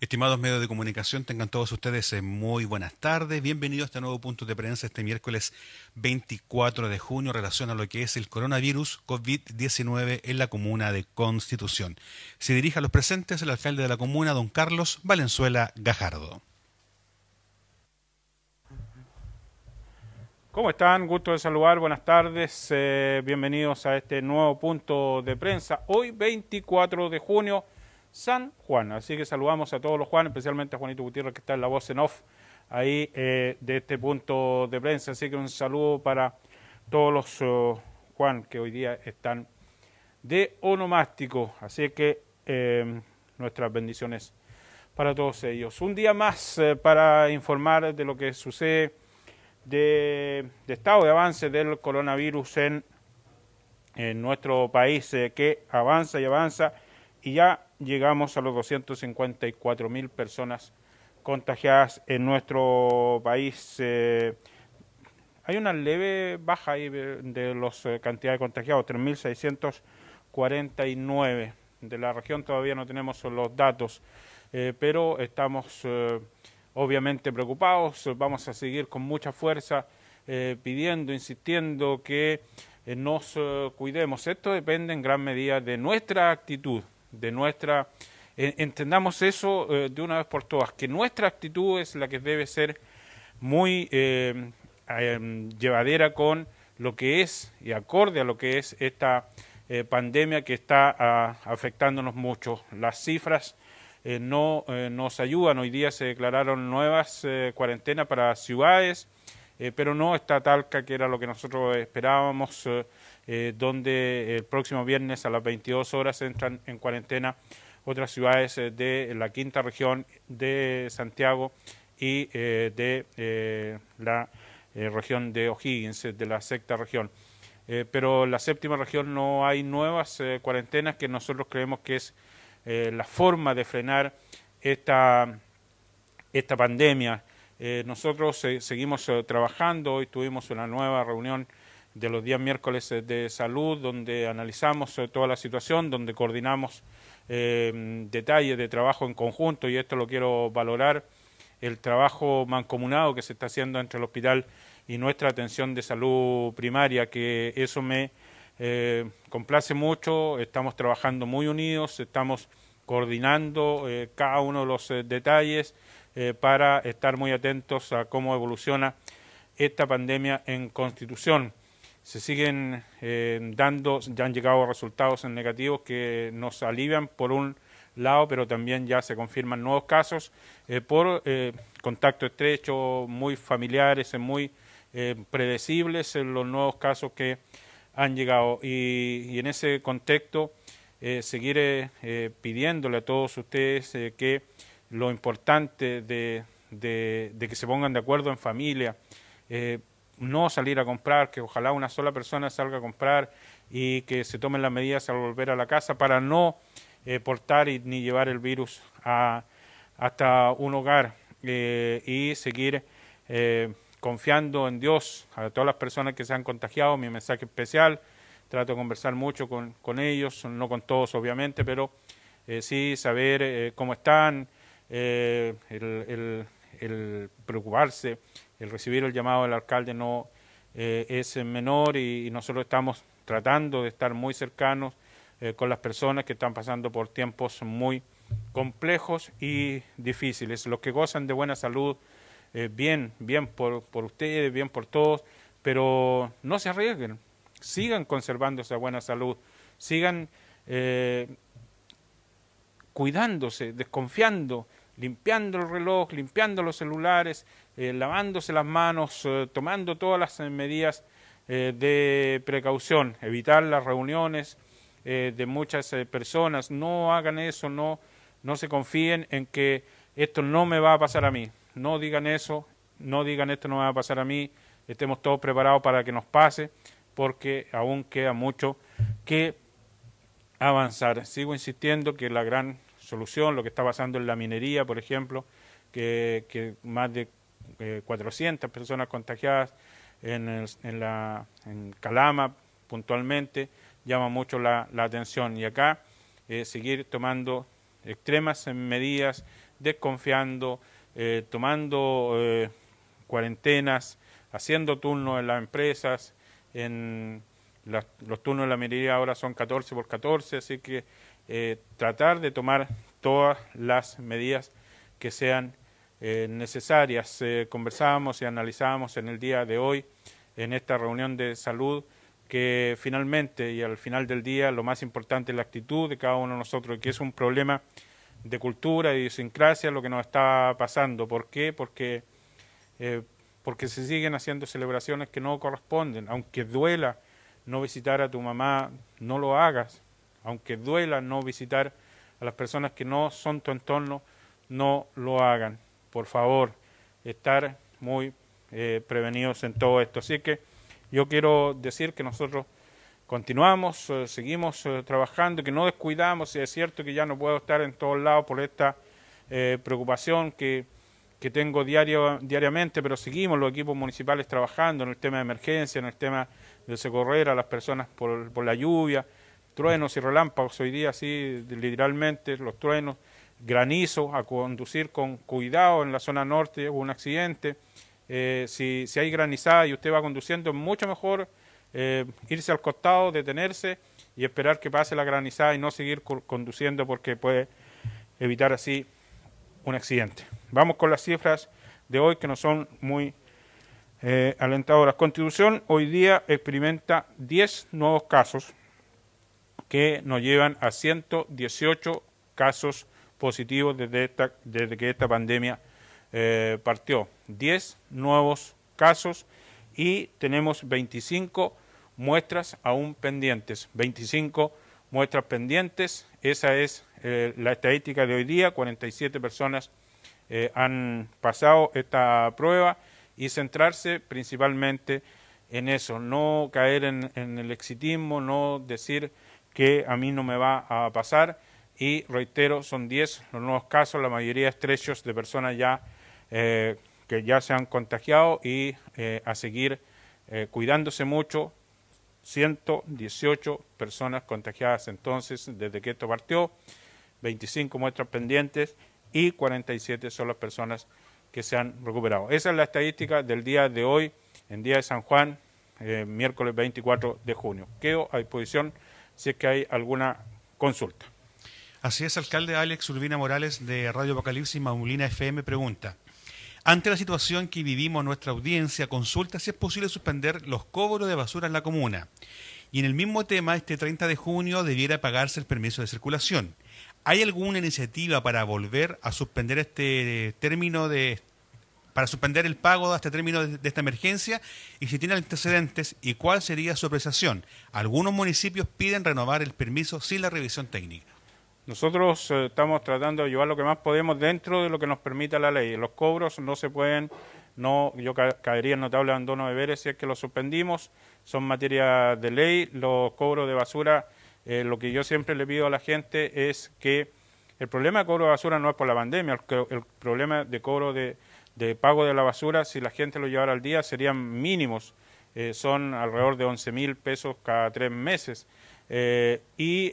Estimados medios de comunicación, tengan todos ustedes eh, muy buenas tardes. Bienvenidos a este nuevo punto de prensa este miércoles 24 de junio en relación a lo que es el coronavirus COVID-19 en la comuna de Constitución. Se dirige a los presentes el alcalde de la comuna, don Carlos Valenzuela Gajardo. ¿Cómo están? Gusto de saludar, buenas tardes, eh, bienvenidos a este nuevo punto de prensa. Hoy 24 de junio San Juan. Así que saludamos a todos los Juan, especialmente a Juanito Gutiérrez que está en la voz en off ahí eh, de este punto de prensa. Así que un saludo para todos los uh, Juan que hoy día están de onomástico. Así que eh, nuestras bendiciones para todos ellos. Un día más eh, para informar de lo que sucede de, estado de avance del coronavirus en, en nuestro país, que avanza y avanza y ya llegamos a los 254 mil personas contagiadas en nuestro país. Eh, hay una leve baja ahí de las eh, cantidades de contagiados, 3.649. De la región todavía no tenemos los datos, eh, pero estamos obviamente preocupados. Vamos a seguir con mucha fuerza pidiendo, insistiendo que nos cuidemos. Esto depende en gran medida de nuestra actitud, de nuestra... entendamos eso eh, de una vez por todas, que nuestra actitud es la que debe ser muy eh, em, llevadera con lo que es y acorde a lo que es esta eh, pandemia que está ah, afectándonos mucho. Las cifras no nos ayudan. Hoy día se declararon nuevas cuarentenas para ciudades, pero no está Talca, que era lo que nosotros esperábamos eh, donde el próximo viernes a las 22 horas entran en cuarentena otras ciudades eh, de la quinta región de Santiago y eh, de la región de O'Higgins, de la sexta región. pero en la séptima región no hay nuevas cuarentenas que nosotros creemos que es la forma de frenar esta, esta pandemia. Nosotros seguimos trabajando, hoy tuvimos una nueva reunión de los días miércoles eh, de salud, donde analizamos eh, toda la situación, donde coordinamos eh, detalles de trabajo en conjunto, y esto lo quiero valorar, el trabajo mancomunado que se está haciendo entre el hospital y nuestra atención de salud primaria, que eso me complace mucho, estamos trabajando muy unidos, estamos coordinando cada uno de los detalles para estar muy atentos a cómo evoluciona esta pandemia en Constitución se siguen eh, dando, ya han llegado resultados negativos que nos alivian por un lado, pero también ya se confirman nuevos casos eh, por eh, contacto estrecho, muy familiares, muy predecibles en los nuevos casos que han llegado. Y, en ese contexto, seguir pidiéndole a todos ustedes que lo importante de, de, que se pongan de acuerdo en familia, no salir a comprar, que ojalá una sola persona salga a comprar y que se tomen las medidas al volver a la casa para no eh, portar y, ni llevar el virus a, hasta un hogar eh, y seguir eh, confiando en Dios a todas las personas que se han contagiado. Mi mensaje especial, trato de conversar mucho con, con ellos, no con todos obviamente, pero sí saber cómo están, el, el, preocuparse el recibir el llamado del alcalde no eh, es menor y, nosotros estamos tratando de estar muy cercanos eh, con las personas que están pasando por tiempos muy complejos y difíciles. Los que gozan de buena salud, eh, bien, bien por, por ustedes, bien por todos, pero no se arriesguen, sigan conservando esa buena salud, sigan cuidándose, desconfiando, limpiando el reloj, limpiando los celulares, eh, lavándose las manos, eh, tomando todas las eh, medidas de precaución, evitar las reuniones de muchas personas, no hagan eso, no, no se confíen en que esto no me va a pasar a mí, no digan eso, no digan esto no me va a pasar a mí, estemos todos preparados para que nos pase, porque aún queda mucho que avanzar. Sigo insistiendo que la gran solución, lo que está pasando en la minería, por ejemplo, que, más de 400 eh, personas contagiadas en, en, la, en Calama puntualmente, llama mucho la, atención. Y acá eh, seguir tomando extremas medidas desconfiando, tomando cuarentenas, haciendo turnos en las empresas, en los turnos de la minería ahora son 14 por 14, así que eh, tratar de tomar todas las medidas que sean eh, necesarias. Eh, conversábamos y analizábamos en el día de hoy, en esta reunión de salud, que finalmente y al final del día lo más importante es la actitud de cada uno de nosotros, que es un problema de cultura y idiosincrasia lo que nos está pasando. ¿Por qué? Porque, porque se siguen haciendo celebraciones que no corresponden, aunque duela no visitar a tu mamá, no lo hagas. Aunque duela no visitar a las personas que no son tu entorno, no lo hagan. Por favor, estar muy eh, prevenidos en todo esto. Así que yo quiero decir que nosotros continuamos, eh, seguimos eh, trabajando, que no descuidamos, y es cierto que ya no puedo estar en todos lados por esta preocupación que, que tengo diario, diariamente, pero seguimos los equipos municipales trabajando en el tema de emergencia, en el tema de socorrer a las personas por, la lluvia, truenos y relámpagos, hoy día sí, literalmente, los truenos, granizo, a conducir con cuidado en la zona norte, hubo un accidente, eh, si, si, hay granizada y usted va conduciendo, es mucho mejor eh, irse al costado, detenerse y esperar que pase la granizada y no seguir conduciendo porque puede evitar así un accidente. Vamos con las cifras de hoy que no son muy eh, La Constitución hoy día experimenta 10 nuevos casos que nos llevan a 118 casos positivos desde, esta, desde que esta pandemia eh, partió. 10 nuevos casos y tenemos 25 muestras aún pendientes. 25 muestras pendientes, esa es eh, la estadística de hoy día, 47 personas eh, han pasado esta prueba y centrarse principalmente en eso, no caer en, el exitismo, no decir que a mí no me va a pasar. Y reitero, son 10 los nuevos casos, la mayoría estrechos de personas ya eh, que ya se han contagiado y a seguir cuidándose mucho, 118 personas contagiadas entonces desde que esto partió, 25 muestras pendientes y 47 son las personas que se han recuperado. Esa es la estadística del día de hoy, en día de San Juan, eh, miércoles 24 de junio. Quedo a disposición si es que hay alguna consulta. Así es, alcalde Alex Urbina Morales de Radio Apocalipsis Maulina FM pregunta. Ante la situación que vivimos, nuestra audiencia consulta si es posible suspender los cobros de basura en la comuna. Y en el mismo tema, este 30 de junio debiera pagarse el permiso de circulación. ¿Hay alguna iniciativa para volver a suspender este término de para suspender el pago de este término de, esta emergencia y si tiene antecedentes y cuál sería su apreciación. Algunos municipios piden renovar el permiso sin la revisión técnica. Nosotros eh, estamos tratando de llevar lo que más podemos dentro de lo que nos permita la ley. Los cobros no se pueden, no, yo caería en notable abandono de deberes si es que los suspendimos, son materia de ley. Los cobros de basura eh, lo que yo siempre le pido a la gente es que el problema de cobro de basura no es por la pandemia, el, problema de cobro de, pago de la basura, si la gente lo llevara al día, serían mínimos, eh, son alrededor de 11 mil pesos cada tres meses. Eh, y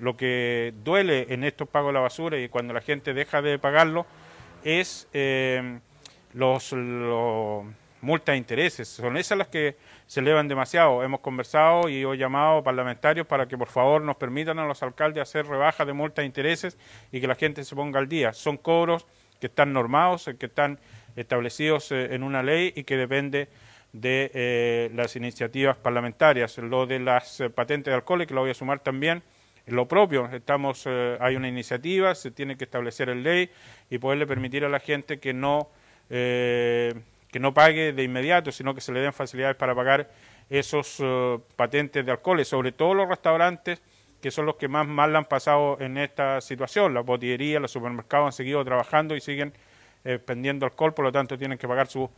lo que duele en estos pagos de la basura y cuando la gente deja de pagarlo es los, los multas de intereses. Son esas las que se elevan demasiado. Hemos conversado y he llamado parlamentarios para que por favor nos permitan a los alcaldes hacer rebajas de multas de intereses y que la gente se ponga al día. Son cobros que están normados, que están establecidos eh, en una ley y que depende de eh, las iniciativas parlamentarias. Lo de las eh, patentes de alcohol, que lo voy a sumar también, lo propio. Estamos, hay una iniciativa, se tiene que establecer en ley y poderle permitir a la gente que no que no pague de inmediato, sino que se le den facilidades para pagar esos eh, patentes de alcoholes, sobre todo los restaurantes que son los que más mal han pasado en esta situación. Las botillerías, los supermercados han seguido trabajando y siguen eh, pendiendo alcohol, por lo tanto tienen que pagar sus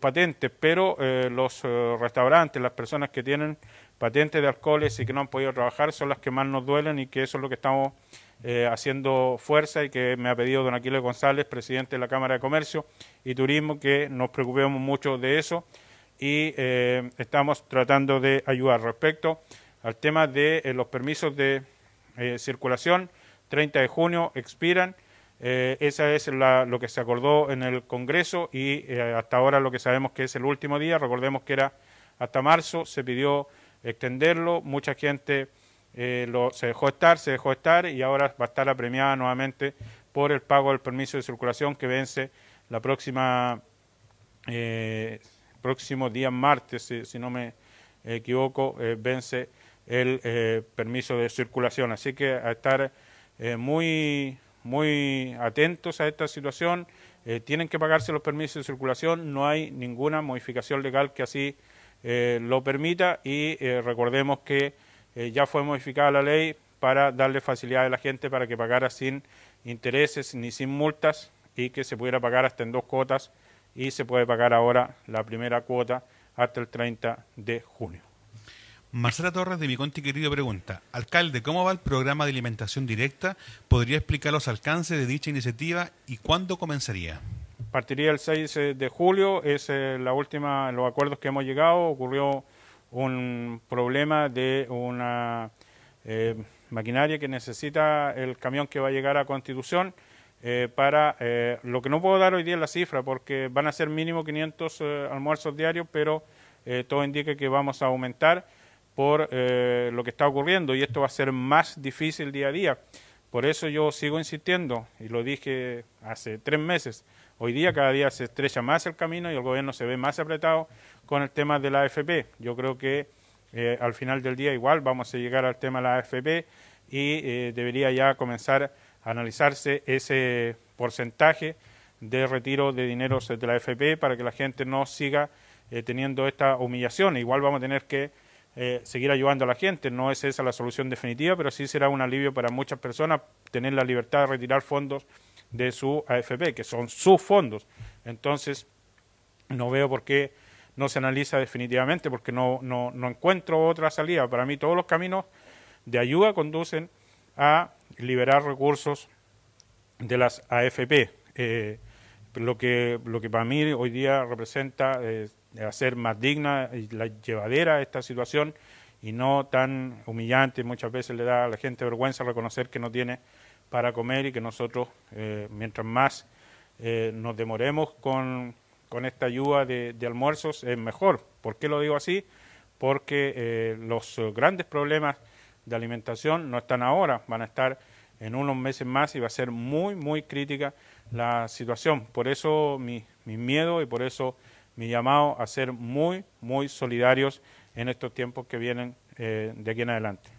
patentes, pero eh, los restaurantes, las personas que tienen patentes de alcoholes y que no han podido trabajar son las que más nos duelen y que eso es lo que estamos eh, haciendo fuerza y que me ha pedido don Aquiles González, presidente de la Cámara de Comercio y Turismo, que nos preocupemos mucho de eso y eh, estamos tratando de ayudar. Respecto al tema de eh, los permisos de circulación, 30 de junio expiran, Eh, esa es lo que se acordó en el Congreso y eh, hasta ahora lo que sabemos que es el último día. Recordemos que era hasta marzo, se pidió extenderlo, mucha gente eh, lo, se dejó estar, se dejó estar y ahora va a estar apremiada nuevamente por el pago del permiso de circulación que vence la próxima próximo día martes, si, no me equivoco, vence el permiso de circulación. Así que a estar muy muy atentos a esta situación. Eh, tienen que pagarse los permisos de circulación, no hay ninguna modificación legal que así eh, lo permita y eh, recordemos que ya fue modificada la ley para darle facilidad a la gente para que pagara sin intereses ni sin multas y que se pudiera pagar hasta en dos cuotas y se puede pagar ahora la primera cuota hasta el 30 de junio. Marcela Torres de Mi Conti Querido pregunta, alcalde, ¿cómo va el programa de alimentación directa? ¿Podría explicar los alcances de dicha iniciativa y cuándo comenzaría? Partiría el 6 de julio, es eh, la última, los acuerdos que hemos llegado, ocurrió un problema de una eh, maquinaria que necesita el camión que va a llegar a Constitución eh, para, lo que no puedo dar hoy día es la cifra, porque van a ser mínimo 500 almuerzos diarios, pero todo indica que vamos a aumentar por eh, lo que está ocurriendo y esto va a ser más difícil día a día. Por eso yo sigo insistiendo, y lo dije hace tres meses, hoy día cada día se estrecha más el camino y el gobierno se ve más apretado con el tema de la AFP. Yo creo que eh, al final del día igual vamos a llegar al tema de la AFP y eh, debería ya comenzar a analizarse ese porcentaje de retiro de dineros de la AFP para que la gente no siga teniendo esta humillación. Igual vamos a tener que eh, seguir ayudando a la gente. No es esa la solución definitiva, pero sí será un alivio para muchas personas tener la libertad de retirar fondos de su AFP, que son sus fondos. Entonces, no veo por qué no se analiza definitivamente, porque no, no, no encuentro otra salida. Para mí todos los caminos de ayuda conducen a liberar recursos de las AFP. Eh, lo que lo que para mí hoy día representa eh, hacer más digna y la llevadera esta situación y no tan humillante. Muchas veces le da a la gente vergüenza reconocer que no tiene para comer y que nosotros, eh, mientras más eh, nos demoremos con, con esta ayuda de, almuerzos, es mejor. ¿Por qué lo digo así? Porque eh, los grandes problemas de alimentación no están ahora, van a estar en unos meses más y va a ser muy, muy crítica la situación. Por eso mi, mi miedo y por eso mi llamado a ser muy, muy solidarios en estos tiempos que vienen eh, de aquí en adelante.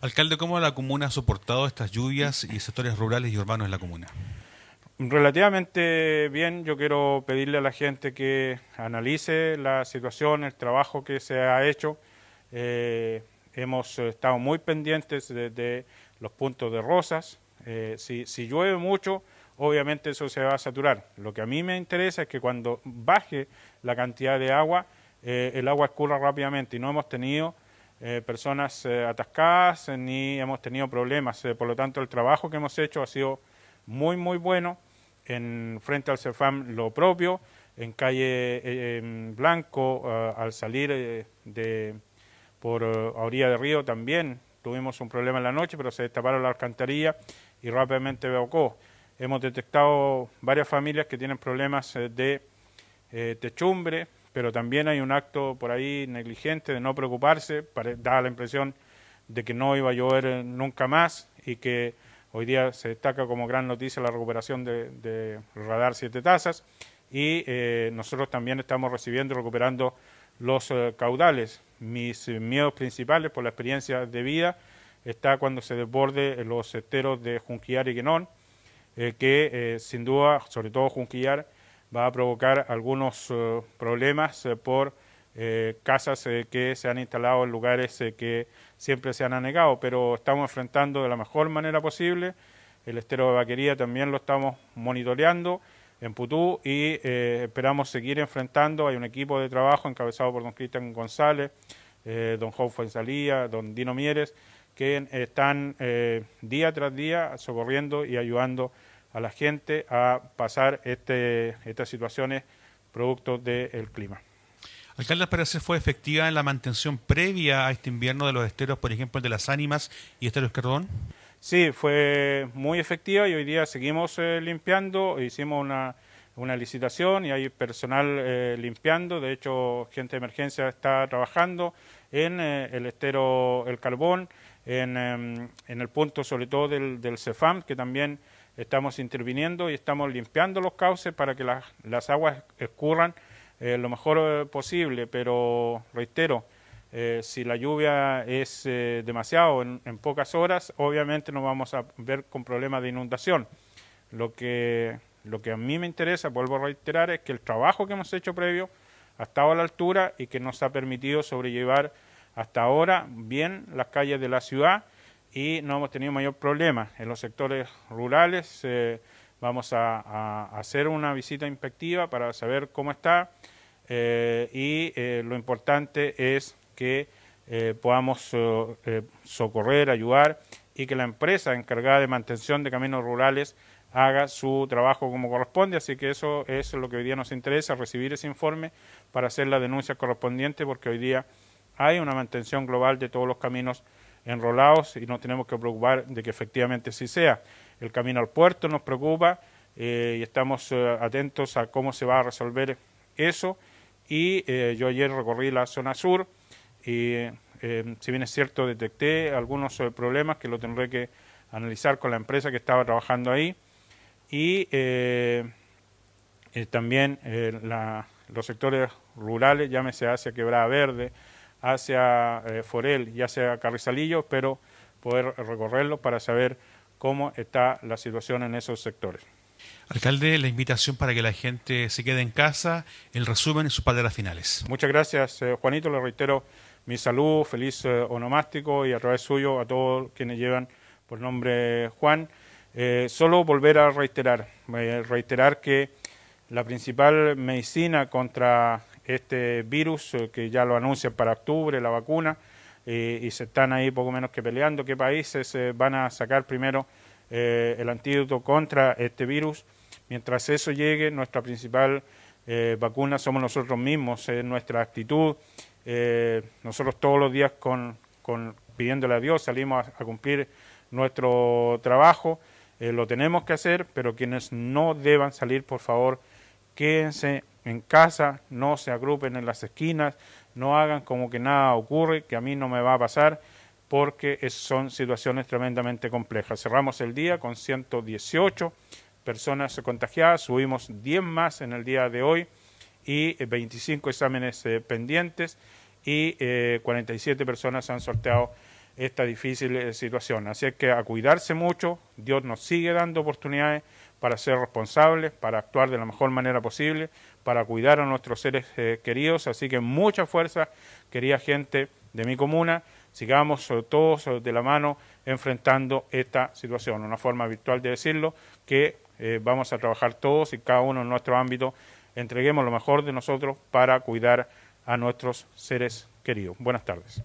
Alcalde, ¿cómo la comuna ha soportado estas lluvias y sectores rurales y urbanos en la comuna? Relativamente bien, yo quiero pedirle a la gente que analice la situación, el trabajo que se ha hecho. Eh, hemos estado muy pendientes de, los puntos de rosas. Eh, si, si llueve mucho, obviamente eso se va a saturar. Lo que a mí me interesa es que cuando baje la cantidad de agua, eh, el agua escurra rápidamente y no hemos tenido eh, personas eh, atascadas ni hemos tenido problemas. por lo tanto, el trabajo que hemos hecho ha sido muy, muy bueno. En frente al CEFAM lo propio, en calle Blanco, al salir de por orilla de río también tuvimos un problema en la noche, pero se destaparon la alcantarilla y rápidamente evocó. Hemos detectado varias familias que tienen problemas eh, de eh, techumbre, pero también hay un acto por ahí negligente de no preocuparse, da la impresión de que no iba a llover eh, nunca más y que hoy día se destaca como gran noticia la recuperación de, radar siete tazas. Y nosotros también estamos recibiendo y recuperando los caudales. Mis miedos principales por la experiencia de vida está cuando se desborde los esteros de Junquillar y Guenón, eh, que eh, sin duda, sobre todo Junquillar, va a provocar algunos eh, problemas por casas que se han instalado en lugares que siempre se han anegado, pero estamos enfrentando de la mejor manera posible. El estero de vaquería también lo estamos monitoreando en Putú y esperamos seguir enfrentando. Hay un equipo de trabajo encabezado por don Cristian González, don Joe Fuenzalía, don Dino Mieres, que están eh, día tras día socorriendo y ayudando a la gente a pasar este, estas situaciones producto del clima. Alcalde, parece fue efectiva en la mantención previa a este invierno de los esteros, por ejemplo, el de las ánimas y esteros Cardón? Sí, fue muy efectiva y hoy día seguimos eh, limpiando. Hicimos una, una, licitación y hay personal eh, limpiando. De hecho, gente de emergencia está trabajando en eh, el estero El Carbón, en, em, en, el punto sobre todo del, del CEFAM, que también estamos interviniendo y estamos limpiando los cauces para que las, las aguas escurran lo mejor posible. Pero reitero, eh, si la lluvia es eh, demasiado en, pocas horas, obviamente nos vamos a ver con problemas de inundación. Lo que, lo que a mí me interesa, vuelvo a reiterar, es que el trabajo que hemos hecho previo ha estado a la altura y que nos ha permitido sobrellevar hasta ahora bien las calles de la ciudad y no hemos tenido mayor problema. En los sectores rurales eh, vamos a, hacer una visita inspectiva para saber cómo está y lo importante es que eh, podamos eh, socorrer, ayudar y que la empresa encargada de mantención de caminos rurales haga su trabajo como corresponde. Así que eso, es lo que hoy día nos interesa, recibir ese informe para hacer la denuncia correspondiente, porque hoy día hay una mantención global de todos los caminos enrolados y no tenemos que preocupar de que efectivamente sí sea. El camino al puerto nos preocupa eh, y estamos atentos a cómo se va a resolver eso. Y yo ayer recorrí la zona sur, y eh, si bien es cierto detecté algunos eh, problemas que lo tendré que analizar con la empresa que estaba trabajando ahí y eh, también los sectores rurales, llámese hacia Quebrada Verde, hacia Forel y hacia Carrizalillo, pero poder recorrerlo para saber cómo está la situación en esos sectores. Alcalde, la invitación para que la gente se quede en casa, el resumen y sus palabras finales. Muchas gracias, Juanito. Le reitero mi salud, feliz eh, onomástico y a través suyo a todos quienes llevan por nombre Juan. Eh, solo volver a reiterar, eh, reiterar que la principal medicina contra este virus, que ya lo anuncian para octubre, la vacuna, y se están ahí poco menos que peleando qué países van a sacar primero el antídoto contra este virus. Mientras eso llegue, nuestra principal vacuna somos nosotros mismos, es nuestra actitud, eh, nosotros todos los días con, con, pidiéndole a Dios salimos a, cumplir nuestro trabajo, eh, lo tenemos que hacer, pero quienes no deban salir, por favor, quédense en casa, no se agrupen en las esquinas, no hagan como que nada ocurre, que a mí no me va a pasar, porque son situaciones tremendamente complejas. Cerramos el día con 118 personas contagiadas, subimos 10 más en el día de hoy y 25 exámenes eh, pendientes y 47 eh, personas han sorteado esta difícil eh, situación. Así que a cuidarse mucho, Dios nos sigue dando oportunidades para ser responsables, para actuar de la mejor manera posible, para cuidar a nuestros seres queridos. Así que mucha fuerza, querida gente de mi comuna, sigamos todos de la mano enfrentando esta situación. Una forma virtual de decirlo, que vamos a trabajar todos y cada uno en nuestro ámbito entreguemos lo mejor de nosotros para cuidar a nuestros seres queridos. Buenas tardes.